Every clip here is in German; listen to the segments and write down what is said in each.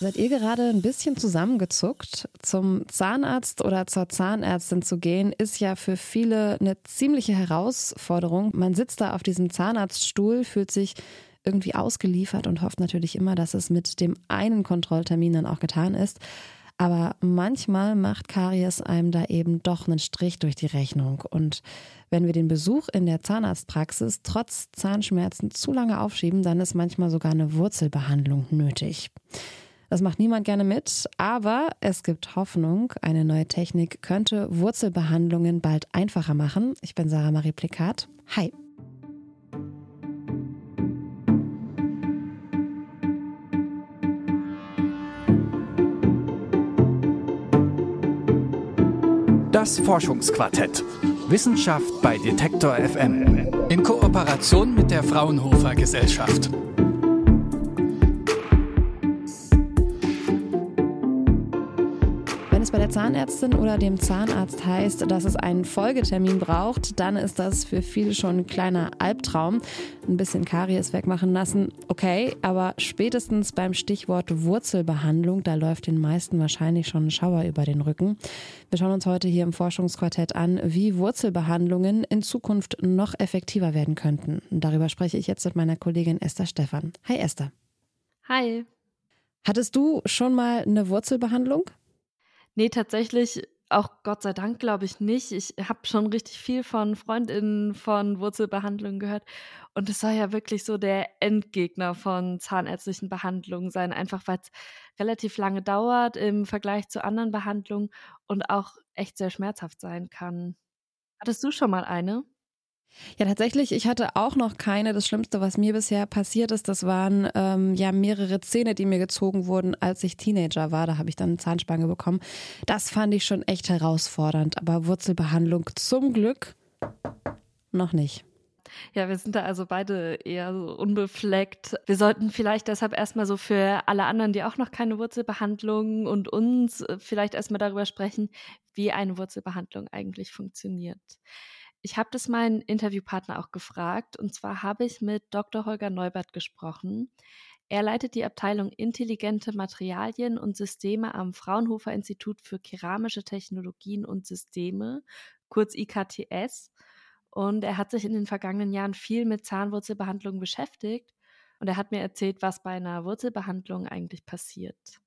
Seid ihr gerade ein bisschen zusammengezuckt? Zum Zahnarzt oder zur Zahnärztin zu gehen, ist ja für viele eine ziemliche Herausforderung. Man sitzt da auf diesem Zahnarztstuhl, fühlt sich irgendwie ausgeliefert und hofft natürlich immer, dass es mit dem einen Kontrolltermin dann auch getan ist. Aber manchmal macht Karies einem da eben doch einen Strich durch die Rechnung. Und wenn wir den Besuch in der Zahnarztpraxis trotz Zahnschmerzen zu lange aufschieben, dann ist manchmal sogar eine Wurzelbehandlung nötig. Das macht niemand gerne mit, aber es gibt Hoffnung. Eine neue Technik könnte Wurzelbehandlungen bald einfacher machen. Ich bin Sarah Marie Plikat. Hi. Das Forschungsquartett. Wissenschaft bei Detektor FM. In Kooperation mit der Fraunhofer Gesellschaft. Der Zahnärztin oder dem Zahnarzt heißt, dass es einen Folgetermin braucht, dann ist das für viele schon ein kleiner Albtraum. Ein bisschen Karies wegmachen lassen, okay, aber spätestens beim Stichwort Wurzelbehandlung, da läuft den meisten wahrscheinlich schon ein Schauer über den Rücken. Wir schauen uns heute hier im Forschungsquartett an, wie Wurzelbehandlungen in Zukunft noch effektiver werden könnten. darüber spreche ich jetzt mit meiner Kollegin Esther Stephan. Hi Esther. Hi. Hattest du schon mal eine Wurzelbehandlung? Nee, tatsächlich auch Gott sei Dank glaube ich nicht. Ich habe schon richtig viel von Freundinnen von Wurzelbehandlungen gehört. Und es soll ja wirklich so der Endgegner von zahnärztlichen Behandlungen sein, einfach weil es relativ lange dauert im Vergleich zu anderen Behandlungen und auch echt sehr schmerzhaft sein kann. Hattest du schon mal eine? Ja, tatsächlich, ich hatte auch noch keine. Das Schlimmste, was mir bisher passiert ist, das waren ähm, ja mehrere Zähne, die mir gezogen wurden, als ich Teenager war. Da habe ich dann eine Zahnspange bekommen. Das fand ich schon echt herausfordernd. Aber Wurzelbehandlung zum Glück noch nicht. Ja, wir sind da also beide eher so unbefleckt. Wir sollten vielleicht deshalb erstmal so für alle anderen, die auch noch keine Wurzelbehandlung und uns vielleicht erstmal darüber sprechen, wie eine Wurzelbehandlung eigentlich funktioniert. Ich habe das meinen Interviewpartner auch gefragt und zwar habe ich mit Dr. Holger Neubert gesprochen. Er leitet die Abteilung Intelligente Materialien und Systeme am Fraunhofer Institut für Keramische Technologien und Systeme, kurz IKTS. Und er hat sich in den vergangenen Jahren viel mit Zahnwurzelbehandlung beschäftigt. Und er hat mir erzählt, was bei einer Wurzelbehandlung eigentlich passiert.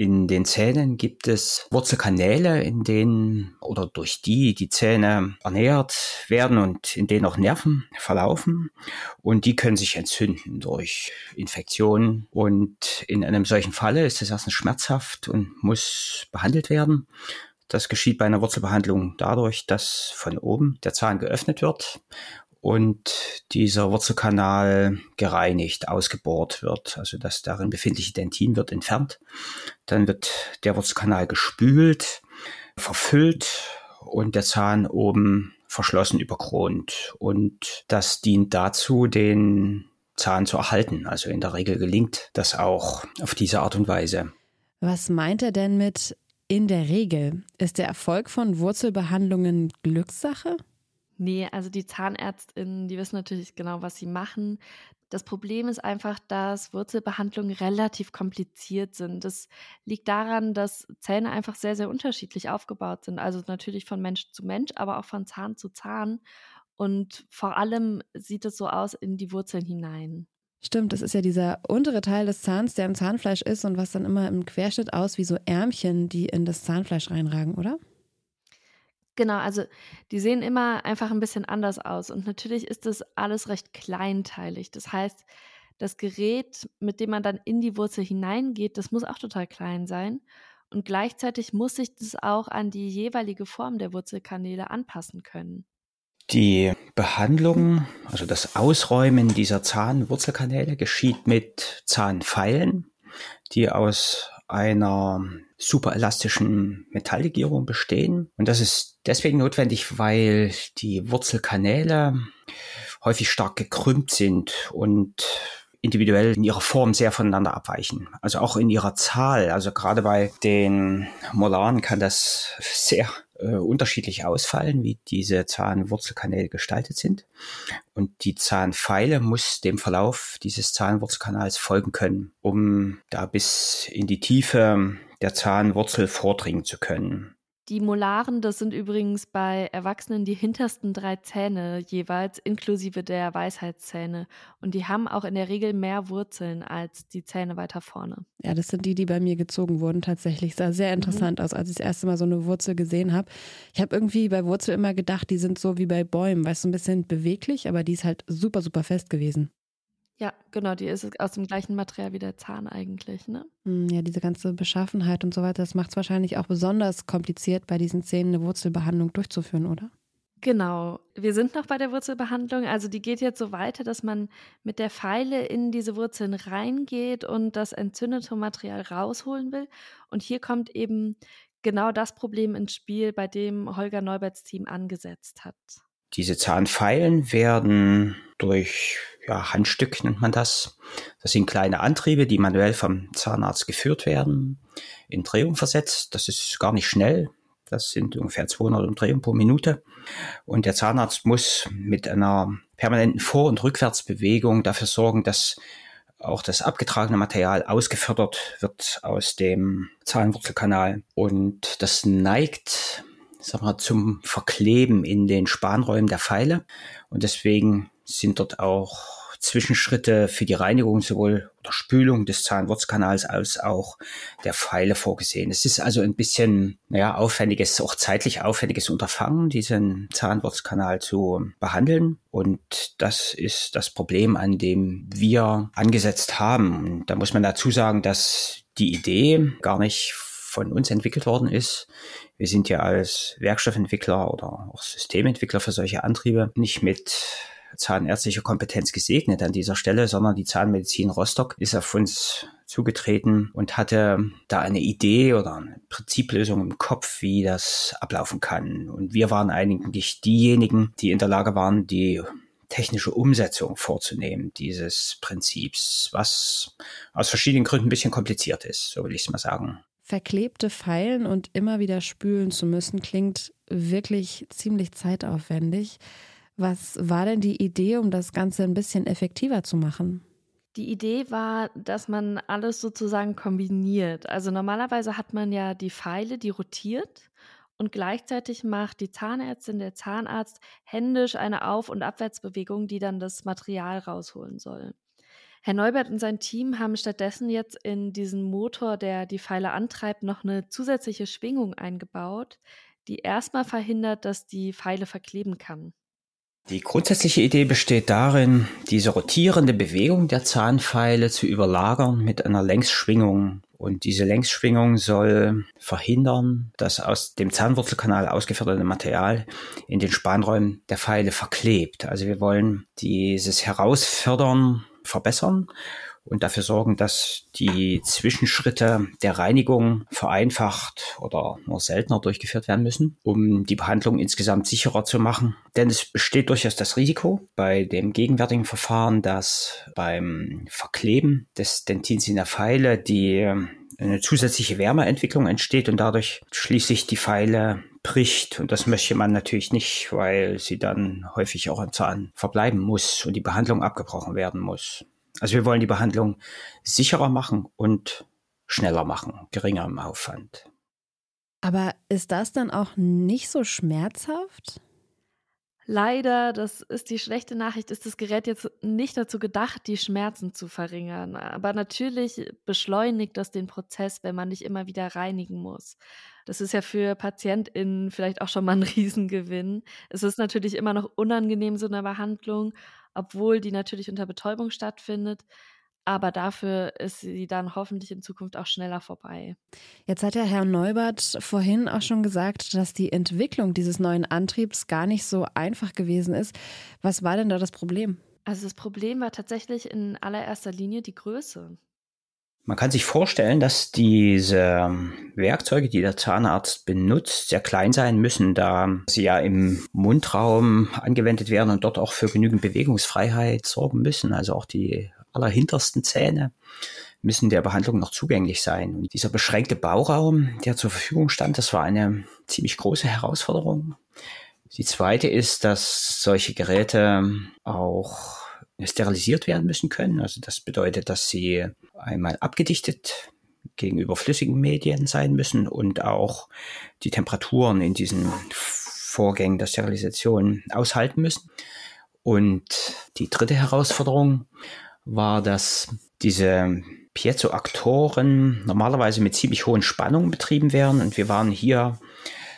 In den Zähnen gibt es Wurzelkanäle, in denen oder durch die die Zähne ernährt werden und in denen auch Nerven verlaufen. Und die können sich entzünden durch Infektionen. Und in einem solchen Falle ist es erstens schmerzhaft und muss behandelt werden. Das geschieht bei einer Wurzelbehandlung dadurch, dass von oben der Zahn geöffnet wird und dieser Wurzelkanal gereinigt, ausgebohrt wird, also das darin befindliche Dentin wird entfernt. Dann wird der Wurzelkanal gespült, verfüllt und der Zahn oben verschlossen überkront. Und das dient dazu, den Zahn zu erhalten. Also in der Regel gelingt das auch auf diese Art und Weise. Was meint er denn mit in der Regel? Ist der Erfolg von Wurzelbehandlungen Glückssache? Nee, also die Zahnärztinnen, die wissen natürlich genau, was sie machen. Das Problem ist einfach, dass Wurzelbehandlungen relativ kompliziert sind. Das liegt daran, dass Zähne einfach sehr, sehr unterschiedlich aufgebaut sind. Also natürlich von Mensch zu Mensch, aber auch von Zahn zu Zahn. Und vor allem sieht es so aus in die Wurzeln hinein. Stimmt, das ist ja dieser untere Teil des Zahns, der im Zahnfleisch ist und was dann immer im Querschnitt aus wie so Ärmchen, die in das Zahnfleisch reinragen, oder? Genau, also die sehen immer einfach ein bisschen anders aus. Und natürlich ist das alles recht kleinteilig. Das heißt, das Gerät, mit dem man dann in die Wurzel hineingeht, das muss auch total klein sein. Und gleichzeitig muss sich das auch an die jeweilige Form der Wurzelkanäle anpassen können. Die Behandlung, also das Ausräumen dieser Zahnwurzelkanäle geschieht mit Zahnpfeilen, die aus einer superelastischen Metalllegierung bestehen. Und das ist deswegen notwendig, weil die Wurzelkanäle häufig stark gekrümmt sind und individuell in ihrer Form sehr voneinander abweichen. Also auch in ihrer Zahl. Also gerade bei den Molaren kann das sehr äh, unterschiedlich ausfallen, wie diese Zahnwurzelkanäle gestaltet sind. Und die Zahnpfeile muss dem Verlauf dieses Zahnwurzelkanals folgen können, um da bis in die Tiefe der Zahnwurzel vordringen zu können. Die Molaren, das sind übrigens bei Erwachsenen die hintersten drei Zähne jeweils, inklusive der Weisheitszähne. Und die haben auch in der Regel mehr Wurzeln als die Zähne weiter vorne. Ja, das sind die, die bei mir gezogen wurden tatsächlich. Sah sehr interessant mhm. aus, als ich das erste Mal so eine Wurzel gesehen habe. Ich habe irgendwie bei Wurzel immer gedacht, die sind so wie bei Bäumen, weißt du, ein bisschen beweglich, aber die ist halt super, super fest gewesen. Ja, genau, die ist aus dem gleichen Material wie der Zahn eigentlich, ne? Hm, ja, diese ganze Beschaffenheit und so weiter, das macht es wahrscheinlich auch besonders kompliziert, bei diesen Zähnen eine Wurzelbehandlung durchzuführen, oder? Genau. Wir sind noch bei der Wurzelbehandlung. Also die geht jetzt so weiter, dass man mit der Feile in diese Wurzeln reingeht und das entzündete Material rausholen will. Und hier kommt eben genau das Problem ins Spiel, bei dem Holger Neuberts Team angesetzt hat. Diese Zahnpfeilen werden durch ja, Handstück nennt man das. Das sind kleine Antriebe, die manuell vom Zahnarzt geführt werden, in Drehung versetzt. Das ist gar nicht schnell. Das sind ungefähr 200 Umdrehungen pro Minute. Und der Zahnarzt muss mit einer permanenten Vor- und Rückwärtsbewegung dafür sorgen, dass auch das abgetragene Material ausgefördert wird aus dem Zahnwurzelkanal. Und das neigt sag mal, zum Verkleben in den Spanräumen der Pfeile. Und deswegen sind dort auch Zwischenschritte für die Reinigung sowohl oder Spülung des Zahnwurzkanals als auch der Pfeile vorgesehen. Es ist also ein bisschen, naja, aufwendiges, auch zeitlich aufwendiges Unterfangen, diesen Zahnwurzkanal zu behandeln. Und das ist das Problem, an dem wir angesetzt haben. Und da muss man dazu sagen, dass die Idee gar nicht von uns entwickelt worden ist. Wir sind ja als Werkstoffentwickler oder auch Systementwickler für solche Antriebe nicht mit zahnärztlicher Kompetenz gesegnet an dieser Stelle, sondern die Zahnmedizin Rostock ist auf uns zugetreten und hatte da eine Idee oder eine Prinziplösung im Kopf, wie das ablaufen kann. Und wir waren eigentlich diejenigen, die in der Lage waren, die technische Umsetzung vorzunehmen dieses Prinzips, was aus verschiedenen Gründen ein bisschen kompliziert ist, so will ich es mal sagen. Verklebte Pfeilen und immer wieder spülen zu müssen, klingt wirklich ziemlich zeitaufwendig. Was war denn die Idee, um das Ganze ein bisschen effektiver zu machen? Die Idee war, dass man alles sozusagen kombiniert. Also normalerweise hat man ja die Pfeile, die rotiert und gleichzeitig macht die Zahnärztin, der Zahnarzt händisch eine Auf- und Abwärtsbewegung, die dann das Material rausholen soll. Herr Neubert und sein Team haben stattdessen jetzt in diesen Motor, der die Pfeile antreibt, noch eine zusätzliche Schwingung eingebaut, die erstmal verhindert, dass die Pfeile verkleben kann. Die grundsätzliche Idee besteht darin, diese rotierende Bewegung der Zahnpfeile zu überlagern mit einer Längsschwingung. Und diese Längsschwingung soll verhindern, dass aus dem Zahnwurzelkanal ausgeförderte Material in den Spanräumen der Pfeile verklebt. Also wir wollen dieses Herausfördern verbessern und dafür sorgen, dass die Zwischenschritte der Reinigung vereinfacht oder nur seltener durchgeführt werden müssen, um die Behandlung insgesamt sicherer zu machen. Denn es besteht durchaus das Risiko bei dem gegenwärtigen Verfahren, dass beim Verkleben des Dentins in der Pfeile die eine zusätzliche Wärmeentwicklung entsteht und dadurch schließlich die Pfeile bricht. Und das möchte man natürlich nicht, weil sie dann häufig auch im Zahn verbleiben muss und die Behandlung abgebrochen werden muss. Also wir wollen die Behandlung sicherer machen und schneller machen, geringer im Aufwand. Aber ist das dann auch nicht so schmerzhaft? Leider, das ist die schlechte Nachricht, ist das Gerät jetzt nicht dazu gedacht, die Schmerzen zu verringern. Aber natürlich beschleunigt das den Prozess, wenn man nicht immer wieder reinigen muss. Das ist ja für PatientInnen vielleicht auch schon mal ein Riesengewinn. Es ist natürlich immer noch unangenehm, so eine Behandlung, obwohl die natürlich unter Betäubung stattfindet. Aber dafür ist sie dann hoffentlich in Zukunft auch schneller vorbei. Jetzt hat ja Herr Neubert vorhin auch schon gesagt, dass die Entwicklung dieses neuen Antriebs gar nicht so einfach gewesen ist. Was war denn da das Problem? Also das Problem war tatsächlich in allererster Linie die Größe. Man kann sich vorstellen, dass diese Werkzeuge, die der Zahnarzt benutzt, sehr klein sein müssen, da sie ja im Mundraum angewendet werden und dort auch für genügend Bewegungsfreiheit sorgen müssen. Also auch die allerhintersten Zähne müssen der Behandlung noch zugänglich sein. Und dieser beschränkte Bauraum, der zur Verfügung stand, das war eine ziemlich große Herausforderung. Die zweite ist, dass solche Geräte auch sterilisiert werden müssen können. Also das bedeutet, dass sie einmal abgedichtet gegenüber flüssigen Medien sein müssen und auch die Temperaturen in diesen Vorgängen der Sterilisation aushalten müssen. Und die dritte Herausforderung war, dass diese Piezo-Aktoren normalerweise mit ziemlich hohen Spannungen betrieben werden. Und wir waren hier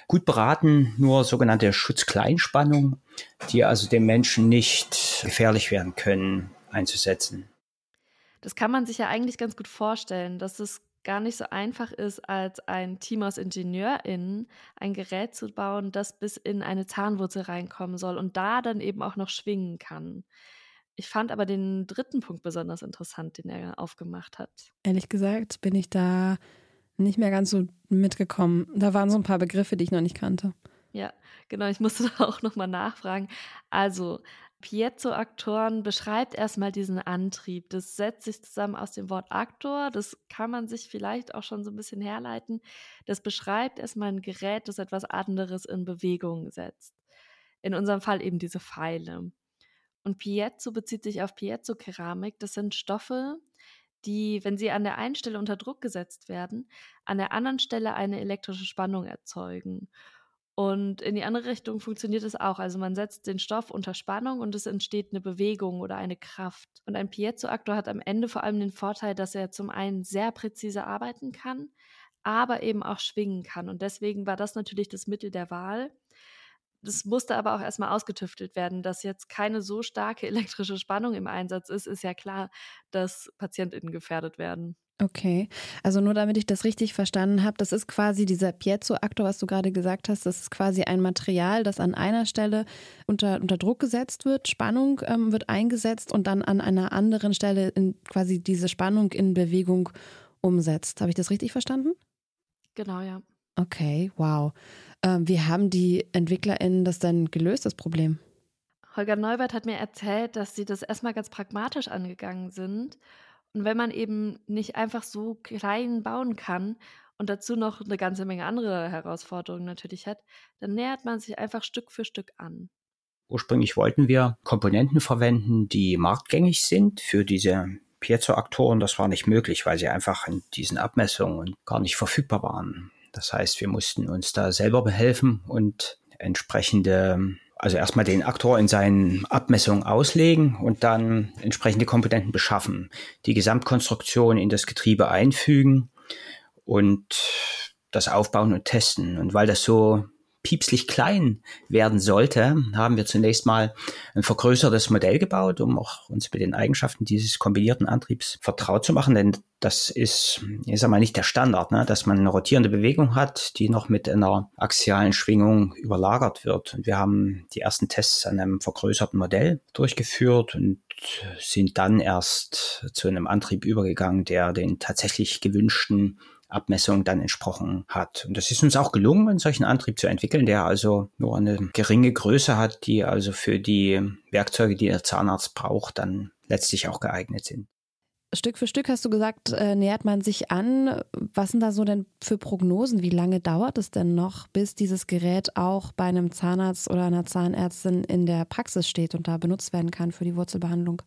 gut beraten, nur sogenannte Schutzkleinspannung, die also dem Menschen nicht gefährlich werden können, einzusetzen. Das kann man sich ja eigentlich ganz gut vorstellen, dass es gar nicht so einfach ist, als ein Team aus IngenieurInnen ein Gerät zu bauen, das bis in eine Zahnwurzel reinkommen soll und da dann eben auch noch schwingen kann. Ich fand aber den dritten Punkt besonders interessant, den er aufgemacht hat. Ehrlich gesagt bin ich da nicht mehr ganz so mitgekommen. Da waren so ein paar Begriffe, die ich noch nicht kannte. Ja, genau. Ich musste da auch nochmal nachfragen. Also, Piezo-Aktoren beschreibt erstmal diesen Antrieb. Das setzt sich zusammen aus dem Wort Aktor. Das kann man sich vielleicht auch schon so ein bisschen herleiten. Das beschreibt erstmal ein Gerät, das etwas anderes in Bewegung setzt. In unserem Fall eben diese Pfeile. Und Piezo bezieht sich auf Piezo-Keramik. Das sind Stoffe, die, wenn sie an der einen Stelle unter Druck gesetzt werden, an der anderen Stelle eine elektrische Spannung erzeugen. Und in die andere Richtung funktioniert es auch. Also man setzt den Stoff unter Spannung und es entsteht eine Bewegung oder eine Kraft. Und ein Piezoaktor hat am Ende vor allem den Vorteil, dass er zum einen sehr präzise arbeiten kann, aber eben auch schwingen kann. Und deswegen war das natürlich das Mittel der Wahl. Das musste aber auch erstmal ausgetüftelt werden, dass jetzt keine so starke elektrische Spannung im Einsatz ist, ist ja klar, dass PatientInnen gefährdet werden. Okay, also nur damit ich das richtig verstanden habe, das ist quasi dieser Piezo-Aktor, was du gerade gesagt hast, das ist quasi ein Material, das an einer Stelle unter, unter Druck gesetzt wird, Spannung ähm, wird eingesetzt und dann an einer anderen Stelle in, quasi diese Spannung in Bewegung umsetzt. Habe ich das richtig verstanden? Genau, ja. Okay, wow. Ähm, wie haben die EntwicklerInnen das denn gelöst, das Problem? Holger Neubert hat mir erzählt, dass sie das erstmal ganz pragmatisch angegangen sind und wenn man eben nicht einfach so klein bauen kann und dazu noch eine ganze Menge andere Herausforderungen natürlich hat, dann nähert man sich einfach Stück für Stück an. Ursprünglich wollten wir Komponenten verwenden, die marktgängig sind für diese Piezo-Aktoren. Das war nicht möglich, weil sie einfach in diesen Abmessungen gar nicht verfügbar waren. Das heißt, wir mussten uns da selber behelfen und entsprechende also erstmal den Aktor in seinen Abmessungen auslegen und dann entsprechende Komponenten beschaffen, die Gesamtkonstruktion in das Getriebe einfügen und das aufbauen und testen. Und weil das so piepslich klein werden sollte, haben wir zunächst mal ein vergrößertes Modell gebaut, um auch uns mit den Eigenschaften dieses kombinierten Antriebs vertraut zu machen. Denn das ist, ich sag mal, nicht der Standard, ne? dass man eine rotierende Bewegung hat, die noch mit einer axialen Schwingung überlagert wird. Und wir haben die ersten Tests an einem vergrößerten Modell durchgeführt und sind dann erst zu einem Antrieb übergegangen, der den tatsächlich gewünschten Abmessung dann entsprochen hat. Und das ist uns auch gelungen, einen solchen Antrieb zu entwickeln, der also nur eine geringe Größe hat, die also für die Werkzeuge, die der Zahnarzt braucht, dann letztlich auch geeignet sind. Stück für Stück hast du gesagt, äh, nähert man sich an. Was sind da so denn für Prognosen? Wie lange dauert es denn noch, bis dieses Gerät auch bei einem Zahnarzt oder einer Zahnärztin in der Praxis steht und da benutzt werden kann für die Wurzelbehandlung?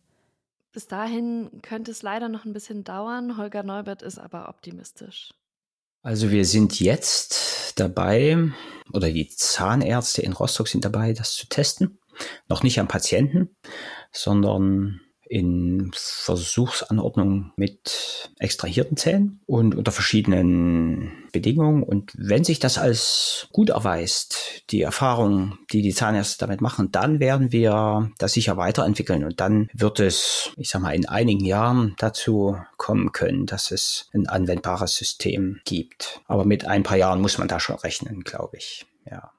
Bis dahin könnte es leider noch ein bisschen dauern. Holger Neubert ist aber optimistisch. Also wir sind jetzt dabei, oder die Zahnärzte in Rostock sind dabei, das zu testen. Noch nicht am Patienten, sondern in Versuchsanordnungen mit extrahierten Zähnen und unter verschiedenen Bedingungen. Und wenn sich das als gut erweist, die Erfahrung, die die Zahnärzte damit machen, dann werden wir das sicher weiterentwickeln. Und dann wird es, ich sag mal, in einigen Jahren dazu kommen können, dass es ein anwendbares System gibt. Aber mit ein paar Jahren muss man da schon rechnen, glaube ich. Ja.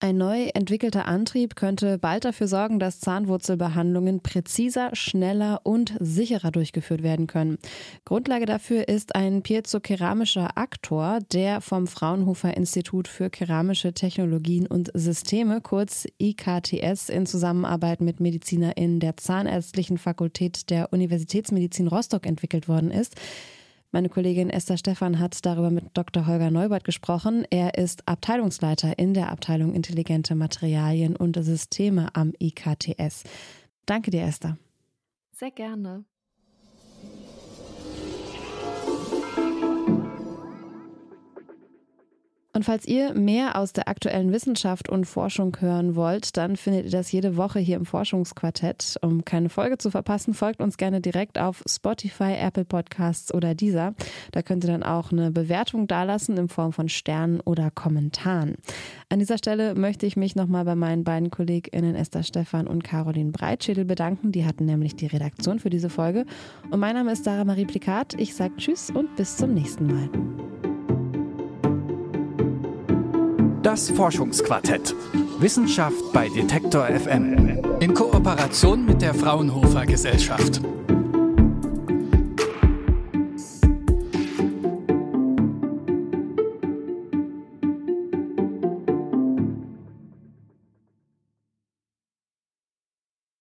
Ein neu entwickelter Antrieb könnte bald dafür sorgen, dass Zahnwurzelbehandlungen präziser, schneller und sicherer durchgeführt werden können. Grundlage dafür ist ein piezokeramischer Aktor, der vom Fraunhofer Institut für keramische Technologien und Systeme, kurz IKTS, in Zusammenarbeit mit MedizinerInnen der Zahnärztlichen Fakultät der Universitätsmedizin Rostock entwickelt worden ist. Meine Kollegin Esther Stephan hat darüber mit Dr. Holger Neubert gesprochen. Er ist Abteilungsleiter in der Abteilung Intelligente Materialien und Systeme am IKTS. Danke dir, Esther. Sehr gerne. Und falls ihr mehr aus der aktuellen Wissenschaft und Forschung hören wollt, dann findet ihr das jede Woche hier im Forschungsquartett. Um keine Folge zu verpassen, folgt uns gerne direkt auf Spotify, Apple Podcasts oder dieser. Da könnt ihr dann auch eine Bewertung dalassen in Form von Sternen oder Kommentaren. An dieser Stelle möchte ich mich nochmal bei meinen beiden KollegInnen Esther Stephan und Caroline Breitschädel bedanken. Die hatten nämlich die Redaktion für diese Folge. Und mein Name ist Sarah Marie Plikat. Ich sage Tschüss und bis zum nächsten Mal. Das Forschungsquartett. Wissenschaft bei Detektor FM. In Kooperation mit der Fraunhofer Gesellschaft.